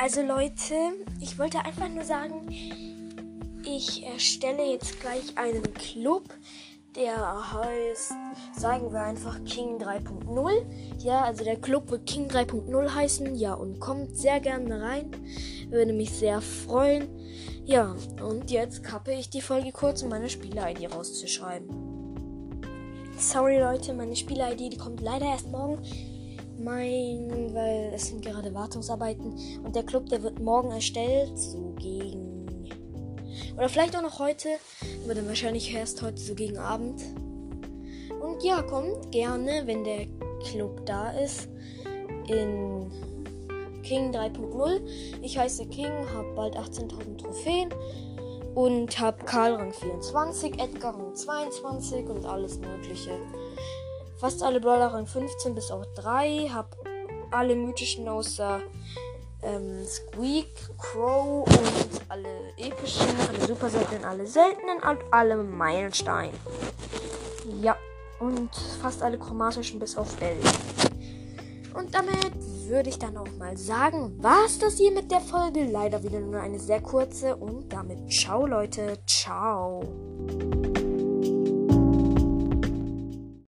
Also Leute, ich wollte einfach nur sagen, ich erstelle jetzt gleich einen Club, der heißt, sagen wir einfach King 3.0. Ja, also der Club wird King 3.0 heißen. Ja, und kommt sehr gerne rein. Würde mich sehr freuen. Ja, und jetzt kappe ich die Folge kurz, um meine Spieler-ID rauszuschreiben. Sorry Leute, meine Spieler-ID, kommt leider erst morgen. Mein, weil es sind gerade Wartungsarbeiten und der Club, der wird morgen erstellt, so gegen oder vielleicht auch noch heute, aber dann wahrscheinlich erst heute so gegen Abend. Und ja, kommt gerne, wenn der Club da ist, in King 3.0. Ich heiße King, habe bald 18.000 Trophäen und habe Karl Rang 24, Edgar Rang 22 und alles Mögliche. Fast alle Brawler Rang 15 bis auf 3, habe alle mythischen außer ähm, Squeak, Crow und alle epischen, alle super seltenen, alle seltenen und alle Meilenstein. Ja, und fast alle chromatischen bis auf 11. Und damit würde ich dann auch mal sagen, war es das hier mit der Folge. Leider wieder nur eine sehr kurze. Und damit ciao Leute, ciao.